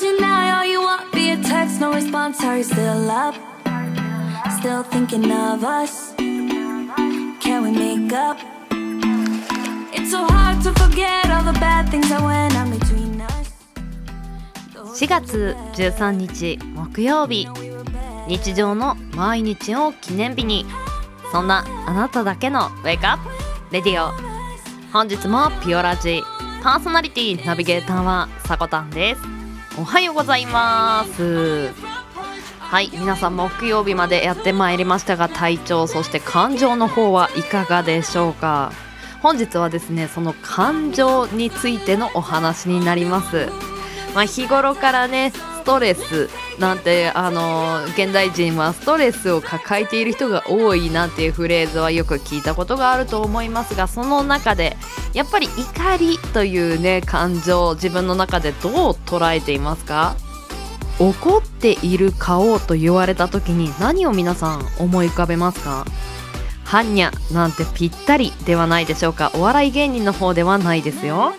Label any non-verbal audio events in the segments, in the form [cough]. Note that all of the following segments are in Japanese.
Deny all you want via text, no response. Are you still up? Still thinking of us? Can we make up? It's so hard to forget all the bad things that went on between us. 4月13日木曜日日常の毎日を記念日にそんなあなただけのウェイクアップレディオ本日もピオラジパーソナリティナビゲーターはさこたんですおはようございます。はい皆さん木曜日までやってまいりましたが体調そして感情の方はいかがでしょうか。本日はですねその感情についてのお話になります。まあ、日頃からねストレスなんてあの現代人はストレスを抱えている人が多いなんていうフレーズはよく聞いたことがあると思いますがその中でやっぱり怒りというね感情自分の中でどう捉えていますか？怒っている顔と言われた時に何を皆さん思い浮かべますか？はんにゃなんてぴったりではないでしょうか？お笑い芸人の方ではないですよ。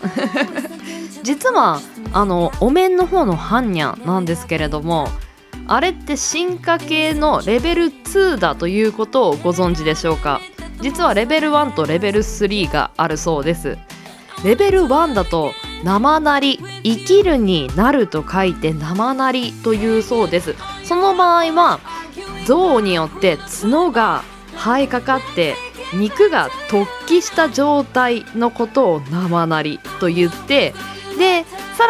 [laughs] 実はあのお面の方の般若なんですけれどもあれって進化系のレベル2だということをご存知でしょうか？実はレベル1とレベル3があるそうです。レベル1だと生なり生きるになると書いて生なりというそうです。その場合は象によって角が生えかかって肉が突起した状態のことを生なりと言ってで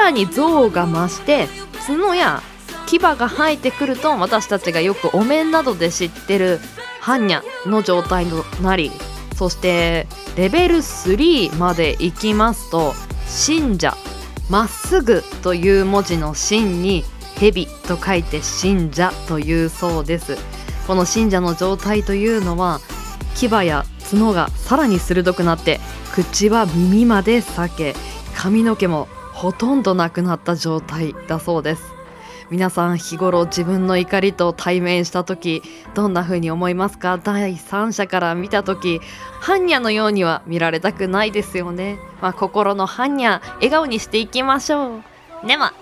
らに象が増して角や牙が生えてくると私たちがよくお面などで知ってる般若の状態となりそしてレベル3まで行きますと信者まっすぐという文字の真に蛇と書いて信者というそうです。この信者の状態というのは牙や角がさらに鋭くなって口は耳まで裂け髪の毛もほとんどなくなった状態だそうです。皆さん日頃自分の怒りと対面した時どんな風に思いますか？第三者から見た時般若のようには見られたくないですよね、まあ、心の般若笑顔にしていきましょう。では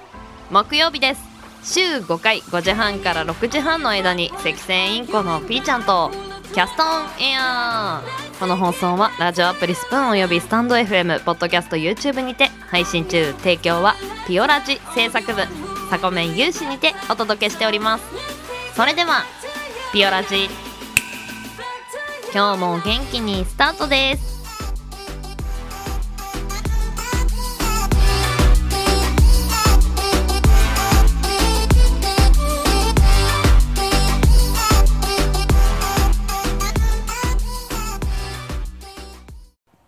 木曜日です。週5回5時半から6時半の間に赤線インコのピーちゃんとキャストオンエア。この放送はラジオアプリスプーンおよびスタンド FM ポッドキャスト YouTube にて配信中。提供はピオラジ制作部サコメン有志にてお届けしております。それではピオラジ。今日も元気にスタートです。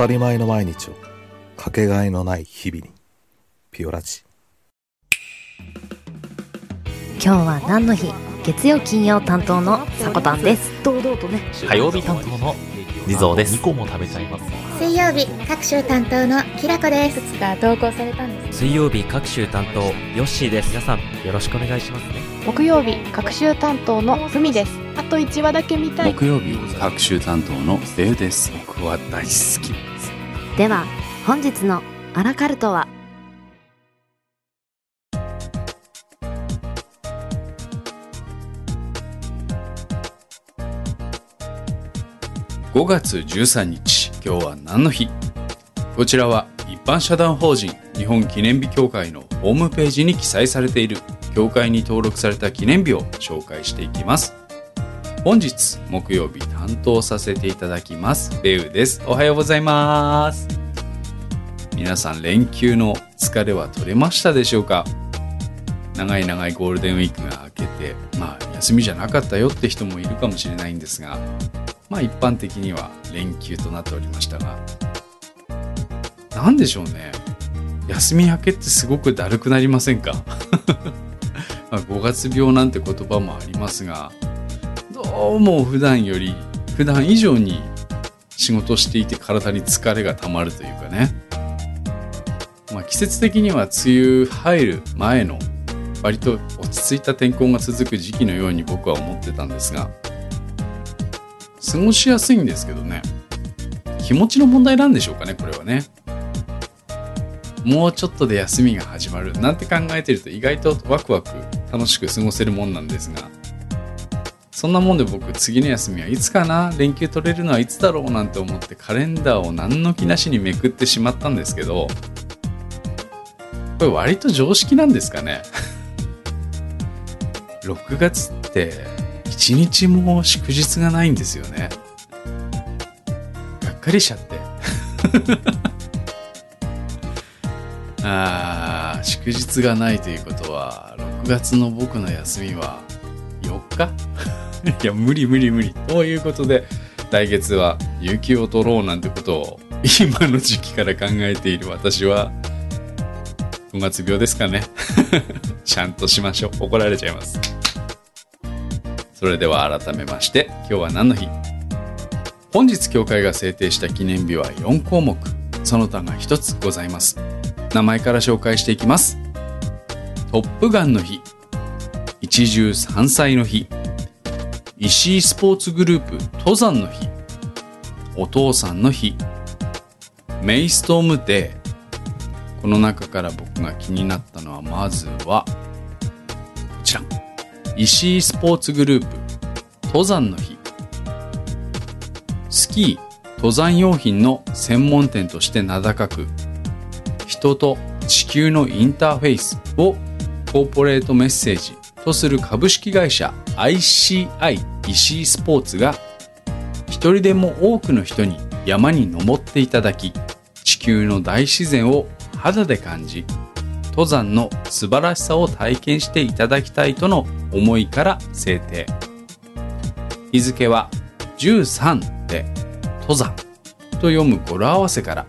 たり前の毎日をかけがえのない日々にピオラジ。今日は何の日？月曜金曜担当のさこたんです。堂々とね。火曜日担当の地蔵です。2個も食べちゃいます。水曜日各週担当のきらこです。つか投稿されたんです水曜日各週担当ヨッシーです。皆さんよろしくお願いしますね。木曜日各週担当のふみです。あと1話だけ見たい。木曜日各週担当のレウです。僕は大好き。ですでは本日のアラカルトは？5月13日今日は何の日？こちらは一般社団法人日本記念日協会のホームページに記載されている協会に登録された記念日を紹介していきます。本日木曜日担当させていただきます。レウです。おはようございます。皆さん連休の疲れは取れましたでしょうか？長い長いゴールデンウィークが明けてまあ休みじゃなかったよって人もいるかもしれないんですがまあ一般的には連休となっておりましたが何でしょうね。休み明けってすごくだるくなりませんか？[laughs] ま5月病なんて言葉もありますがどうも普段より普段以上に仕事していて体に疲れがたまるというかね、まあ、季節的には梅雨入る前の割と落ち着いた天候が続く時期のように僕は思ってたんですが過ごしやすいんですけどね。気持ちの問題なんでしょうかねこれはね。もうちょっとで休みが始まるなんて考えてると意外とワクワク楽しく過ごせるもんなんですがそんなもんで僕次の休みはいつかな連休取れるのはいつだろうなんて思ってカレンダーを何の気なしにめくってしまったんですけどこれ割と常識なんですかね？[laughs] 6月って1日も祝日がないんですよね。がっかりしちゃって。[laughs] あー祝日がないということは6月の僕の休みは4日？[laughs] いや無理無理無理。ということで来月は有給を取ろうなんてことを今の時期から考えている私は5月病ですかね。[laughs] ちゃんとしましょう。怒られちゃいます。それでは改めまして今日は何の日？本日教会が制定した記念日は4項目。その他が1つございます。名前から紹介していきます。トップガンの日。一汁三菜の日。石井スポーツグループ登山の日お父さんの日メイストームデー。この中から僕が気になったのはまずはこちら。石井スポーツグループ登山の日。スキー登山用品の専門店として名高く人と地球のインターフェイスをコーポレートメッセージ。とする株式会社 ICI 石井スポーツが一人でも多くの人に山に登っていただき地球の大自然を肌で感じ登山の素晴らしさを体験していただきたいとの思いから制定。日付は13で登山と読む語呂合わせから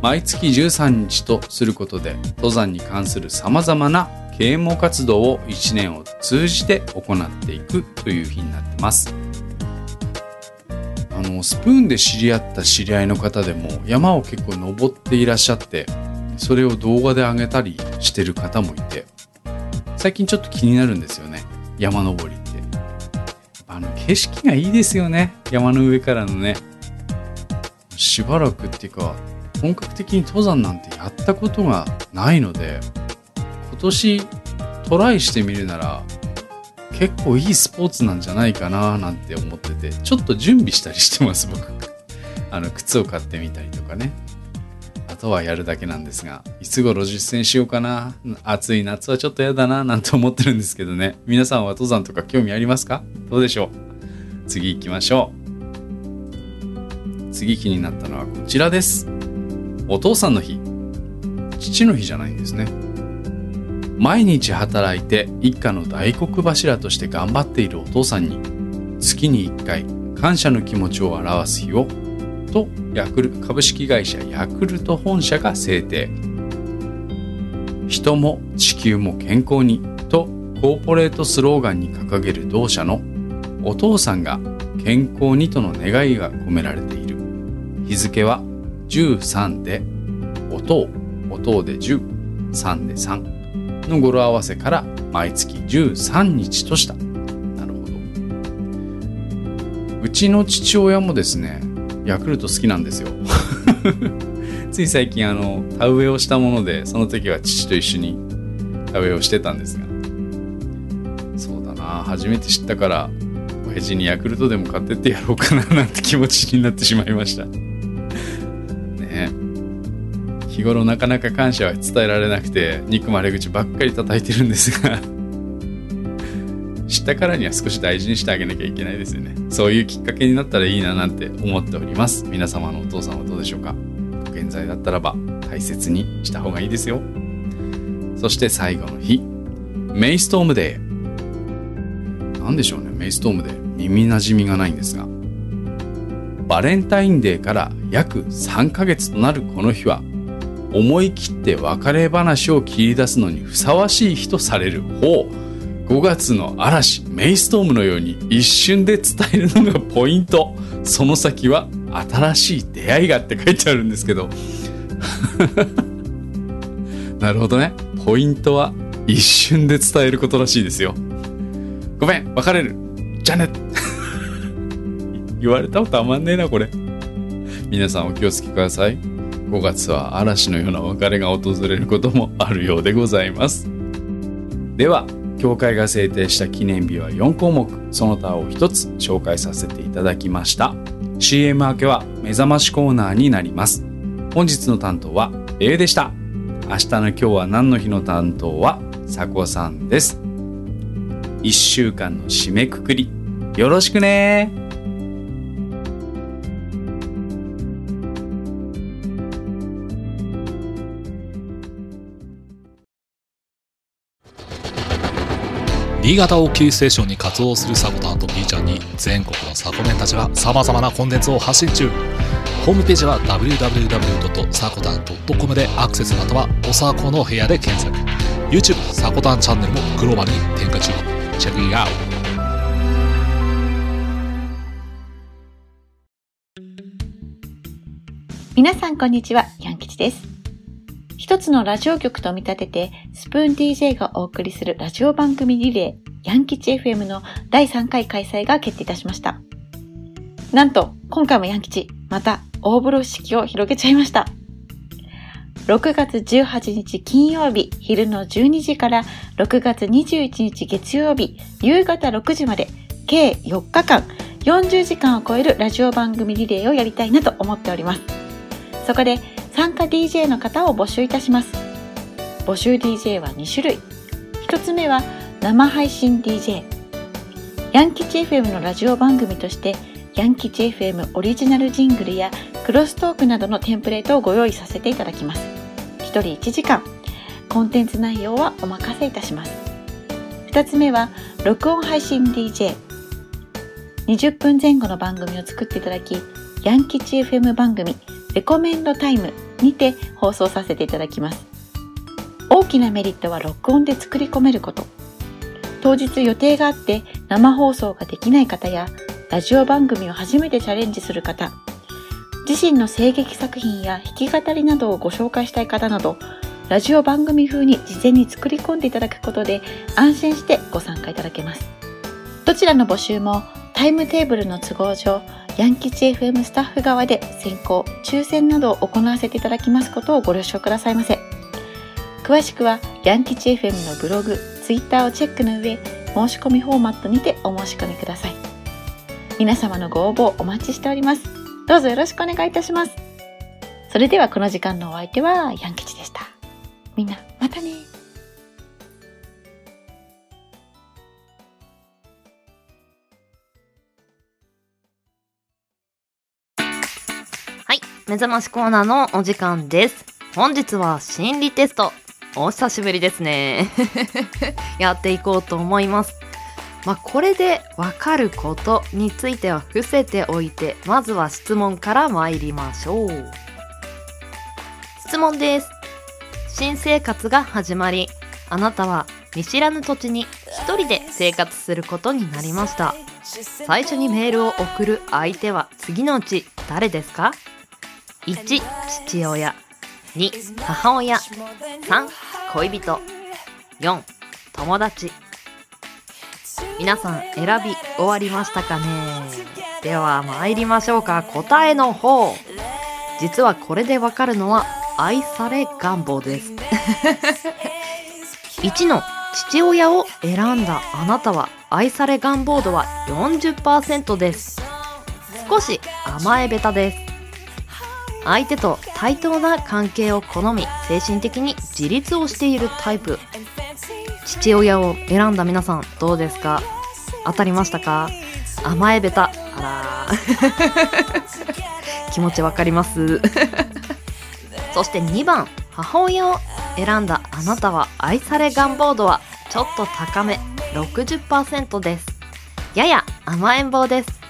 毎月13日とすることで登山に関する様々な啓蒙活動を1年を通じて行っていくという日になってます。あのスプーンで知り合った知り合いの方でも山を結構登っていらっしゃってそれを動画で上げたりしてる方もいて最近ちょっと気になるんですよね。山登りって。あの景色がいいですよね。山の上からのね。しばらくっていうか本格的に登山なんてやったことがないので今年トライしてみるなら結構いいスポーツなんじゃないかななんて思っててちょっと準備したりしてます僕。[laughs] あの靴を買ってみたりとかね。あとはやるだけなんですがいつ頃実践しようかな。暑い夏はちょっとやだななんて思ってるんですけどね。皆さんは登山とか興味ありますか？どうでしょう？次行きましょう。次気になったのはこちらです。お父さんの日。父の日じゃないんですね。毎日働いて一家の大黒柱として頑張っているお父さんに月に1回感謝の気持ちを表す日をとヤクル株式会社ヤクルト本社が制定。人も地球も健康にとコーポレートスローガンに掲げる同社のお父さんが健康にとの願いが込められている。日付は13で音を音で103で3の語呂合わせから毎月13日とした。なるほど。うちの父親もですねヤクルト好きなんですよ。[laughs] つい最近あの田植えをしたものでその時は父と一緒に田植えをしてたんですが。そうだな初めて知ったから親父にヤクルトでも買ってってやろうかななんて気持ちになってしまいました。日頃なかなか感謝は伝えられなくて憎まれ口ばっかり叩いてるんですが知ったからには少し大事にしてあげなきゃいけないですよね。そういうきっかけになったらいいななんて思っております。皆様のお父さんはどうでしょうか。現在だったらば大切にした方がいいですよ。そして最後の日。メイストームデー。何でしょうね。メイストームデー。耳なじみがないんですが。バレンタインデーから約3ヶ月となるこの日は思い切って別れ話を切り出すのにふさわしい日とされる方。5月の嵐メイストームのように一瞬で伝えるのがポイント。その先は新しい出会いがって書いてあるんですけど。[laughs] なるほどね。ポイントは一瞬で伝えることらしいですよ。ごめん別れる。じゃね言われたことたまんねえなこれ。皆さんお気をつけください。5月は嵐のような別れが訪れることもあるようでございます。では協会が制定した記念日は4項目。その他を1つ紹介させていただきました。CM 明けは目覚ましコーナーになります。本日の担当は A でした。明日の今日は何の日の担当はさこさんです。1週間の締めくくりよろしくね。新潟をキーステーションに活動するサコタンと B ちゃんに全国のサコメンたちが様々なコンテンツを発信中。ホームページは www.sakotan.com でアクセスまたはおさこの部屋で検索。YouTube サコタンチャンネルもグローバルに展開中。チェックイアウト。皆さんこんにちは、ヤン吉です。一つのラジオ局と見立てて、スプーン DJ がお送りするラジオ番組リレー、ヤン吉 FM の第3回開催が決定いたしました。なんと、今回もヤン吉、また大風呂敷を広げちゃいました。6月18日金曜日昼の12時から6月21日月曜日夕方6時まで計4日間40時間を超えるラジオ番組リレーをやりたいなと思っております。そこで参加 DJ の方を募集いたします。募集 DJ は2種類。1つ目は生配信 DJ。ヤンキチ FM のラジオ番組として、ヤンキチ FM オリジナルジングルやクロストークなどのテンプレートをご用意させていただきます。1人1時間。コンテンツ内容はお任せいたします。2つ目は録音配信 DJ。20分前後の番組を作っていただき、ヤンキチ FM 番組レコメンドタイムにて放送させていただきます。大きなメリットは録音で作り込めること。当日予定があって生放送ができない方や、ラジオ番組を初めてチャレンジする方、自身の声劇作品や弾き語りなどをご紹介したい方など、ラジオ番組風に事前に作り込んでいただくことで安心してご参加いただけます。どちらの募集もタイムテーブルの都合上、ヤンキチ FM スタッフ側で選考、抽選などを行わせていただきますことをご了承くださいませ。詳しくは、ヤンキチ FM のブログ、ツイッターをチェックの上、申し込みフォーマットにてお申し込みください。皆様のご応募お待ちしております。どうぞよろしくお願いいたします。それではこの時間のお相手はヤン吉でした。みんな、またね目覚ましコーナーのお時間です。本日は心理テスト。お久しぶりですね。[laughs] やっていこうと思います。まあ、これでわかることについては伏せておいて、まずは質問から参りましょう。質問です。新生活が始まり、あなたは見知らぬ土地に一人で生活することになりました。最初にメールを送る相手は次のうち誰ですか？?1、父親。2、母親。3、恋人。4、友達。皆さん選び終わりましたかね？では参りましょうか。答えの方。実はこれでわかるのは愛され願望です。[laughs] 1の父親を選んだあなたは愛され願望度は40%です。少し甘えべたです。相手と対等な関係を好み精神的に自立をしているタイプ。父親を選んだ皆さんどうですか？当たりましたか？甘えべた。あら [laughs] 気持ちわかります。[laughs] そして2番母親を選んだあなたは愛され願望度はちょっと高め60%です。やや甘えん坊です。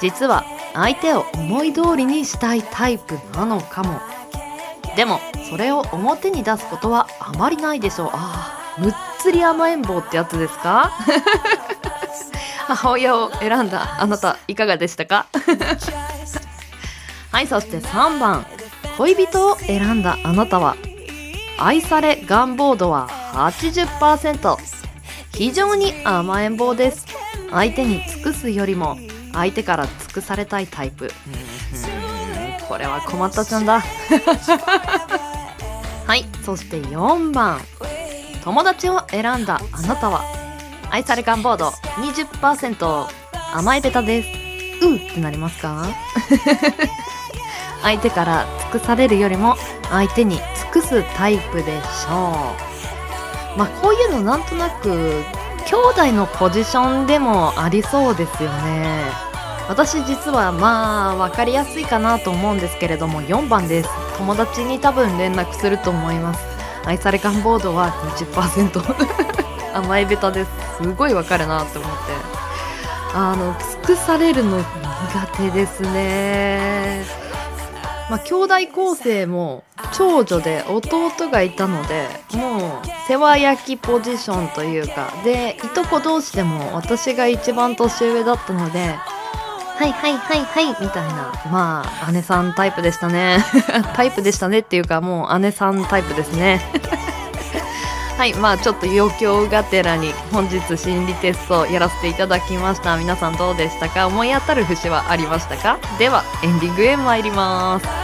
実は相手を思い通りにしたいタイプなのかも。でもそれを表に出すことはあまりないでしょう。ああむっつり甘えん坊ってやつですか？[laughs] 母親を選んだあなたいかがでしたか？[laughs] はいそして3番。恋人を選んだあなたは。愛され願望度は80%非常に甘えん坊です。相手に尽くすよりも相手から尽くされたいタイプ。これは困ったちゃんだ。[laughs] はい。そして4番。友達を選んだあなたは愛され願望度20%甘えベタです。うってなりますか？[laughs] 相手から尽くされるよりも相手に尽くすタイプでしょう。まあこういうのなんとなく兄弟のポジションでもありそうですよね。私実はまあ分かりやすいかなと思うんですけれども4番です。友達に多分連絡すると思います。愛され感ボードは20%甘えベタです。すごいわかるなって思って。あの尽くされるの苦手ですね。まあ兄弟構成も長女で弟がいたのでもう世話焼きポジションというかでいとこ同士でも私が一番年上だったのではいはいはいはいみたいなまあ姉さんタイプでしたね。[laughs] タイプでしたねっていうかもう姉さんタイプですね。はいまあちょっと余興がてらに本日心理テストをやらせていただきました。皆さんどうでしたか？思い当たる節はありましたか？ではエンディングへ参ります。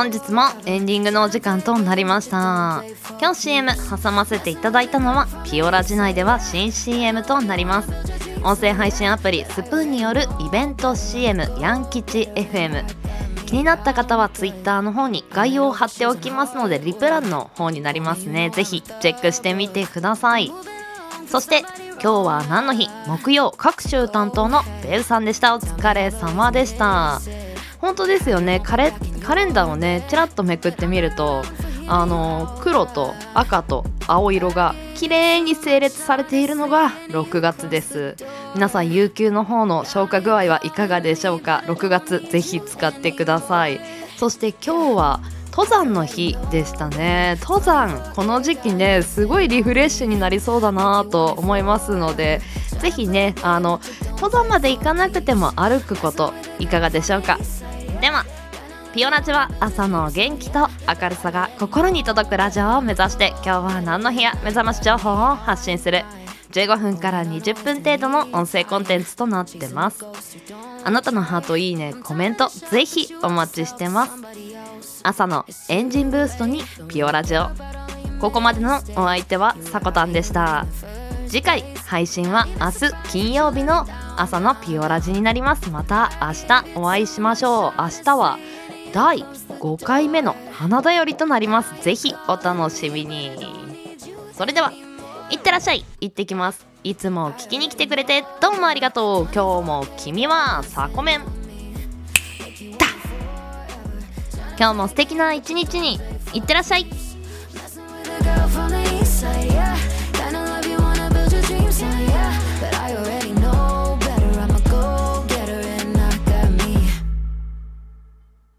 本日もエンディングのお時間となりました。今日 CM 挟ませていただいたのはピオラ時内では新 CM となります。音声配信アプリスプーンによるイベント CM ヤン吉 FM 気になった方は Twitter の方に概要を貼っておきますのでリプランの方になりますね。ぜひチェックしてみてください。そして今日は何の日？木曜各週担当のベルさんでした。お疲れ様でした。本当ですよね。カレカレンダーをねちらっとめくってみるとあの黒と赤と青色が綺麗に整列されているのが6月です。皆さん有給の方の消化具合はいかがでしょうか？6月ぜひ使ってください。そして今日は登山の日でしたね。登山この時期ねすごいリフレッシュになりそうだなと思いますのでぜひねあの登山まで行かなくても歩くこといかがでしょうか？ではピオラジは朝の元気と明るさが心に届くラジオを目指して今日は何の日や目覚まし情報を発信する。15分から20分程度の音声コンテンツとなってます。あなたのハートいいねコメントぜひお待ちしてます。朝のエンジンブーストにピオラジオ。ここまでのお相手はさこたんでした。次回配信は明日金曜日の朝のピオラジになります。また明日お会いしましょう。明日は第5回目の花だよりとなります。ぜひお楽しみに。それではいってらっしゃい。行ってきます。いつも聞きに来てくれてどうもありがとう。今日も君はサコメン。だ今日も素敵な一日に。いってらっしゃい。